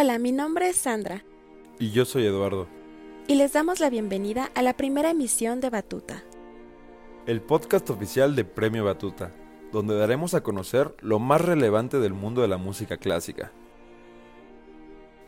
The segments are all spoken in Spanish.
Hola, mi nombre es Sandra. Y yo soy Eduardo. Y les damos la bienvenida a la primera emisión de Batuta. El podcast oficial de Premio Batuta, donde daremos a conocer lo más relevante del mundo de la música clásica.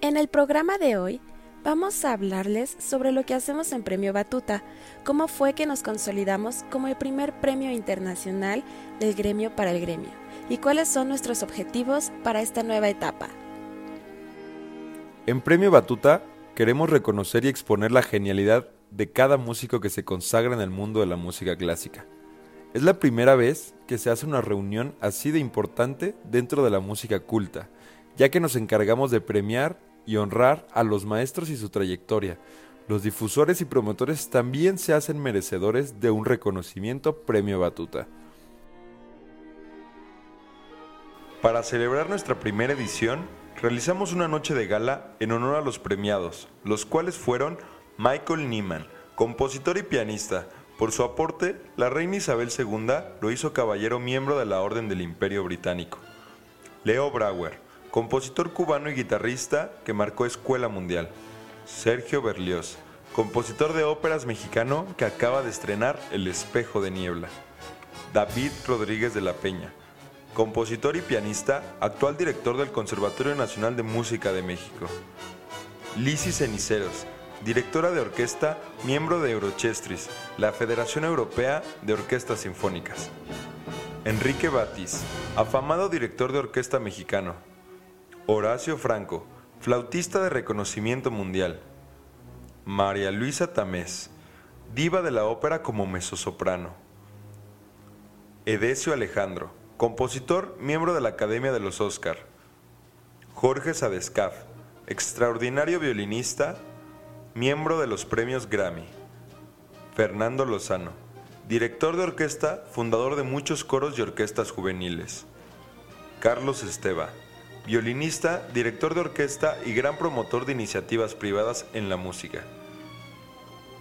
En el programa de hoy vamos a hablarles sobre lo que hacemos en Premio Batuta, cómo fue que nos consolidamos como el primer premio internacional del gremio para el gremio y cuáles son nuestros objetivos para esta nueva etapa. En Premio Batuta queremos reconocer y exponer la genialidad de cada músico que se consagra en el mundo de la música clásica. Es la primera vez que se hace una reunión así de importante dentro de la música culta, ya que nos encargamos de premiar y honrar a los maestros y su trayectoria. Los difusores y promotores también se hacen merecedores de un reconocimiento Premio Batuta. Para celebrar nuestra primera edición, realizamos una noche de gala en honor a los premiados, los cuales fueron Michael Nyman, compositor y pianista. Por su aporte, la reina Isabel II lo hizo caballero miembro de la Orden del Imperio Británico. Leo Brauer, compositor cubano y guitarrista que marcó escuela mundial. Sergio Berlioz, compositor de óperas mexicano que acaba de estrenar El espejo de niebla. David Rodríguez de la Peña, compositor y pianista, actual director del Conservatorio Nacional de Música de México. Lisi Ceniceros, directora de orquesta, miembro de Eurochestris, la Federación Europea de Orquestas Sinfónicas. Enrique Batis, afamado director de orquesta mexicano. Horacio Franco, flautista de reconocimiento mundial. María Luisa Tamés, diva de la ópera como mezzosoprano. Edesio Alejandro, compositor, miembro de la Academia de los Oscar. Jorge Sadescaf, extraordinario violinista, miembro de los premios Grammy. Fernando Lozano, director de orquesta, fundador de muchos coros y orquestas juveniles. Carlos Esteba, violinista, director de orquesta y gran promotor de iniciativas privadas en la música.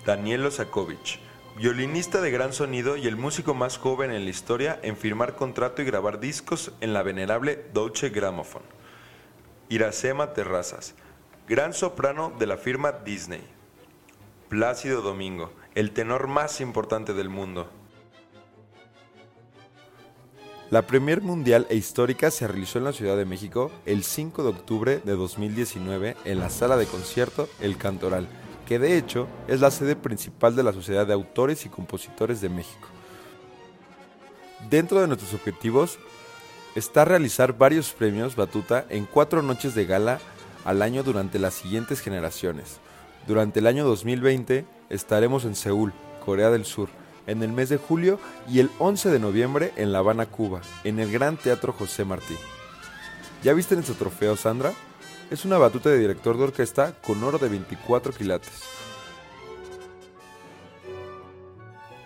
Daniel Osakovich, violinista de gran sonido y el músico más joven en la historia en firmar contrato y grabar discos en la venerable Deutsche Grammophon. Iracema Terrazas, gran soprano de la firma Disney. Plácido Domingo, el tenor más importante del mundo. La Premier Mundial e Histórica se realizó en la Ciudad de México el 5 de octubre de 2019 en la sala de concierto El Cantoral, que de hecho es la sede principal de la Sociedad de Autores y Compositores de México. Dentro de nuestros objetivos está realizar varios premios Batuta en cuatro noches de gala al año durante las siguientes generaciones. Durante el año 2020 estaremos en Seúl, Corea del Sur, en el mes de julio y el 11 de noviembre en La Habana, Cuba, en el Gran Teatro José Martí. ¿Ya viste nuestro trofeo, Sandra? Es una batuta de director de orquesta con oro de 24 quilates.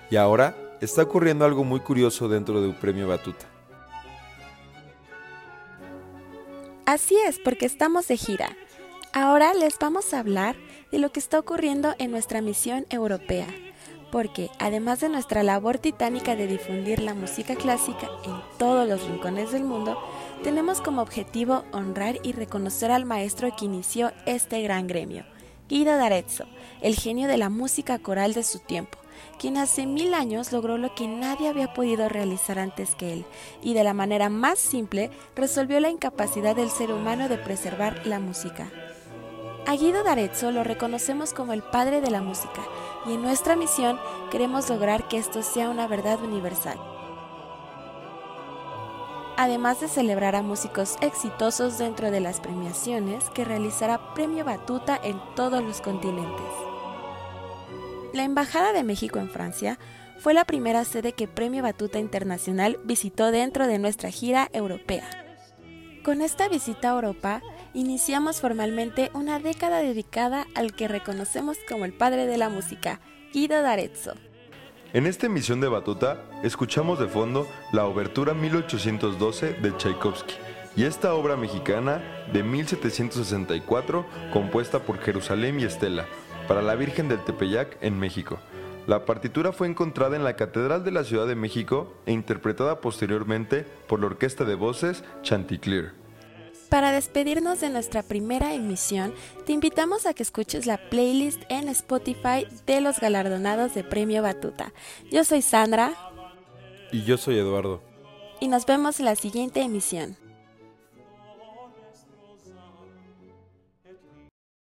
Y ahora está ocurriendo algo muy curioso dentro de un premio batuta. Así es, porque estamos de gira. Ahora les vamos a hablar de lo que está ocurriendo en nuestra misión europea, porque además de nuestra labor titánica de difundir la música clásica en todos los rincones del mundo, tenemos como objetivo honrar y reconocer al maestro que inició este gran gremio, Guido d'Arezzo, el genio de la música coral de su tiempo, quien hace mil años logró lo que nadie había podido realizar antes que él, y de la manera más simple resolvió la incapacidad del ser humano de preservar la música. A Guido d'Arezzo lo reconocemos como el padre de la música, y en nuestra misión queremos lograr que esto sea una verdad universal. Además de celebrar a músicos exitosos dentro de las premiaciones que realizará Premio Batuta en todos los continentes. La Embajada de México en Francia fue la primera sede que Premio Batuta Internacional visitó dentro de nuestra gira europea. Con esta visita a Europa, iniciamos formalmente una década dedicada al que reconocemos como el padre de la música, Guido d'Arezzo. En esta emisión de Batuta, escuchamos de fondo la Obertura 1812 de Tchaikovsky y esta obra mexicana de 1764 compuesta por Jerusalén y Estela para la Virgen del Tepeyac en México. La partitura fue encontrada en la Catedral de la Ciudad de México e interpretada posteriormente por la Orquesta de Voces Chanticleer. Para despedirnos de nuestra primera emisión, te invitamos a que escuches la playlist en Spotify de los galardonados de Premio Batuta. Yo soy Sandra. Y yo soy Eduardo. Y nos vemos en la siguiente emisión.